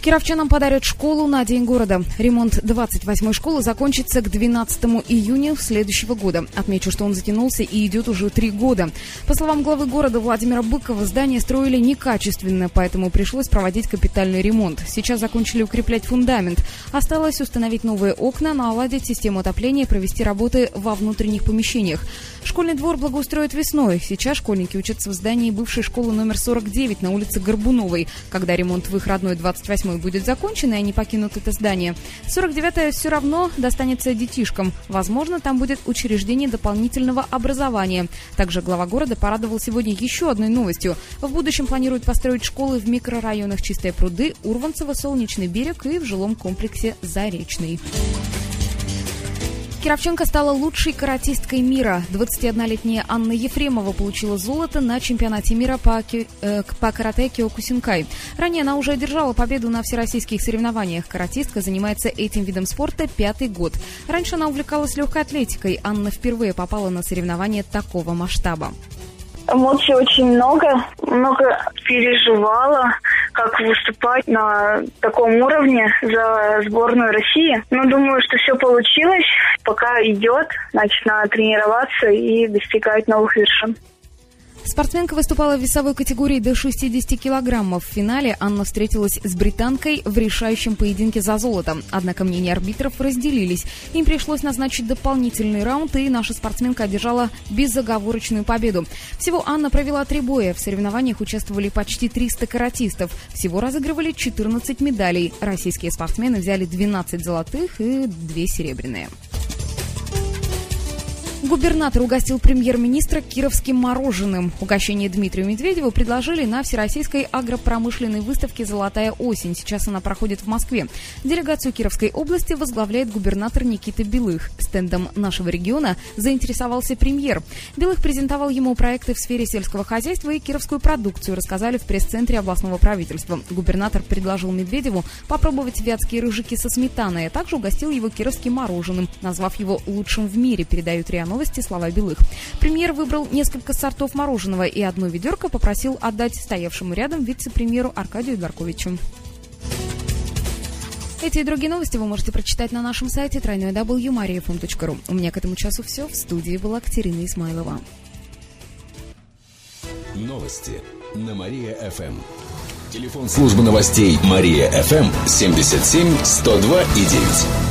Кировчанам подарят школу на День города. Ремонт 28-й школы закончится к 12 июня следующего года. Отмечу, что он затянулся и идет уже три года. По словам главы города Владимира Быкова, здание строили некачественно, поэтому пришлось проводить капитальный ремонт. Сейчас закончили укреплять фундамент. Осталось установить новые окна, наладить систему отопления и провести работы во внутренних помещениях. Школьный двор благоустроят весной. Сейчас школьники учатся в здании бывшей школы номер 49 на улице Горбуновой. Когда ремонт в их родной 28 8 будет закончен, и они покинут это здание. 49-е все равно достанется детишкам. Возможно, там будет учреждение дополнительного образования. Также глава города порадовал сегодня еще одной новостью. В будущем планируют построить школы в микрорайонах Чистые пруды, Урванцево, Солнечный берег и в жилом комплексе Заречный. Кировченко стала лучшей каратисткой мира. 21-летняя Анна Ефремова получила золото на чемпионате мира по, э, по карате Киокусинкай. Ранее она уже одержала победу на всероссийских соревнованиях. Каратистка занимается этим видом спорта пятый год. Раньше она увлекалась легкой атлетикой. Анна впервые попала на соревнования такого масштаба. Эмоций очень много, много переживала, как выступать на таком уровне за сборную России. Но думаю, что все получилось. Пока идет, значит, надо тренироваться и достигать новых вершин. Спортсменка выступала в весовой категории до 60 килограммов. В финале Анна встретилась с британкой в решающем поединке за золото. Однако мнения арбитров разделились. Им пришлось назначить дополнительный раунд, и наша спортсменка одержала безоговорочную победу. Всего Анна провела три боя. В соревнованиях участвовали почти 300 каратистов. Всего разыгрывали 14 медалей. Российские спортсмены взяли 12 золотых и 2 серебряные. Губернатор угостил премьер-министра кировским мороженым. Угощение Дмитрию Медведеву предложили на Всероссийской агропромышленной выставке «Золотая осень». Сейчас она проходит в Москве. Делегацию Кировской области возглавляет губернатор Никита Белых. Стендом нашего региона заинтересовался премьер. Белых презентовал ему проекты в сфере сельского хозяйства и кировскую продукцию, рассказали в пресс-центре областного правительства. Губернатор предложил Медведеву попробовать вятские рыжики со сметаной, а также угостил его кировским мороженым, назвав его лучшим в мире, передают РИА новости слова Белых. Премьер выбрал несколько сортов мороженого и одно ведерко попросил отдать стоявшему рядом вице-премьеру Аркадию Гарковичу. Эти и другие новости вы можете прочитать на нашем сайте www.mariafm.ru. У меня к этому часу все. В студии была Катерина Исмайлова. Новости на Мария-ФМ. Телефон службы новостей Мария-ФМ 77 102 и 9.